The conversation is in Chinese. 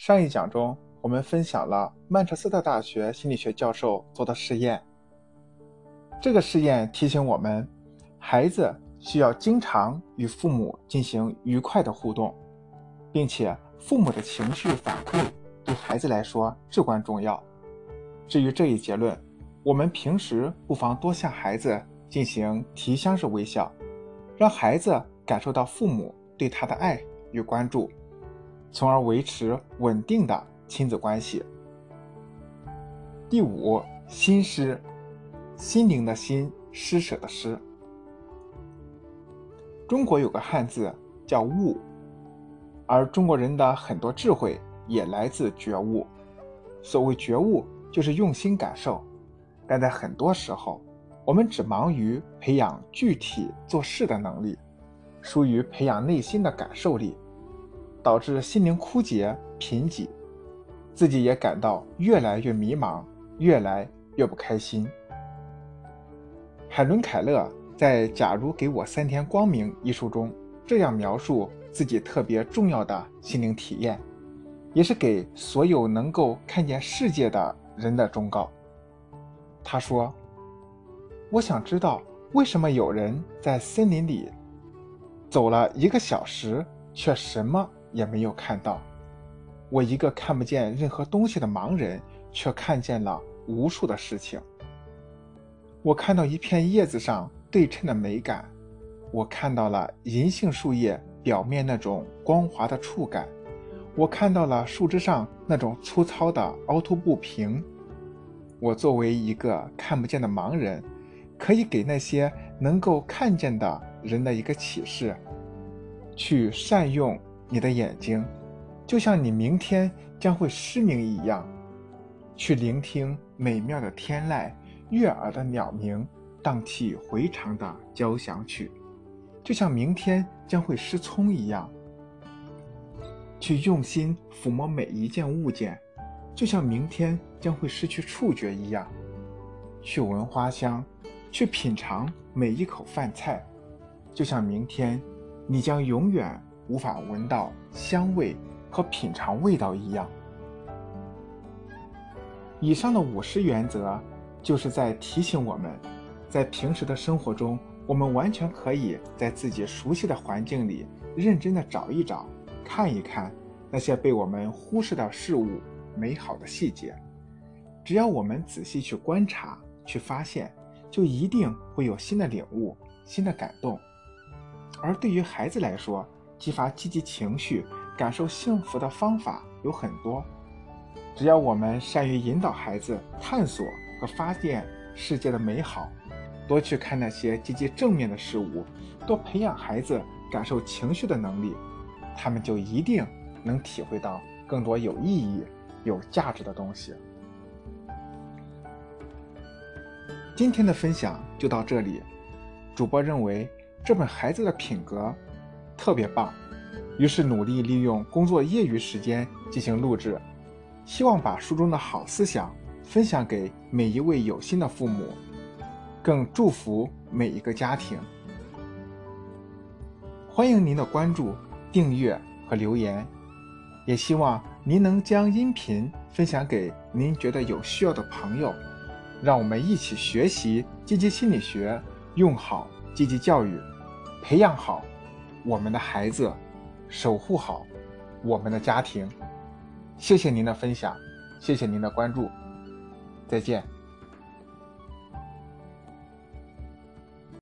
上一讲中，我们分享了曼彻斯特大学心理学教授做的实验。这个试验提醒我们，孩子需要经常与父母进行愉快的互动，并且父母的情绪反馈对孩子来说至关重要。至于这一结论，我们平时不妨多向孩子进行提箱式微笑，让孩子感受到父母对他的爱与关注。从而维持稳定的亲子关系。第五，心施，心灵的心，施舍的施。中国有个汉字叫悟，而中国人的很多智慧也来自觉悟。所谓觉悟，就是用心感受。但在很多时候，我们只忙于培养具体做事的能力，疏于培养内心的感受力。导致心灵枯竭、贫瘠，自己也感到越来越迷茫，越来越不开心。海伦·凯勒在《假如给我三天光明》一书中这样描述自己特别重要的心灵体验，也是给所有能够看见世界的人的忠告。他说：“我想知道为什么有人在森林里走了一个小时，却什么？”也没有看到，我一个看不见任何东西的盲人，却看见了无数的事情。我看到一片叶子上对称的美感，我看到了银杏树叶表面那种光滑的触感，我看到了树枝上那种粗糙的凹凸不平。我作为一个看不见的盲人，可以给那些能够看见的人的一个启示：去善用。你的眼睛，就像你明天将会失明一样，去聆听美妙的天籁、悦耳的鸟鸣、荡气回肠的交响曲，就像明天将会失聪一样；去用心抚摸每一件物件，就像明天将会失去触觉一样；去闻花香，去品尝每一口饭菜，就像明天你将永远。无法闻到香味和品尝味道一样。以上的五十原则，就是在提醒我们，在平时的生活中，我们完全可以在自己熟悉的环境里，认真的找一找，看一看那些被我们忽视的事物、美好的细节。只要我们仔细去观察、去发现，就一定会有新的领悟、新的感动。而对于孩子来说，激发积极情绪、感受幸福的方法有很多，只要我们善于引导孩子探索和发现世界的美好，多去看那些积极正面的事物，多培养孩子感受情绪的能力，他们就一定能体会到更多有意义、有价值的东西。今天的分享就到这里，主播认为这本《孩子的品格》。特别棒，于是努力利用工作业余时间进行录制，希望把书中的好思想分享给每一位有心的父母，更祝福每一个家庭。欢迎您的关注、订阅和留言，也希望您能将音频分享给您觉得有需要的朋友，让我们一起学习积极心理学，用好积极教育，培养好。我们的孩子，守护好我们的家庭。谢谢您的分享，谢谢您的关注，再见。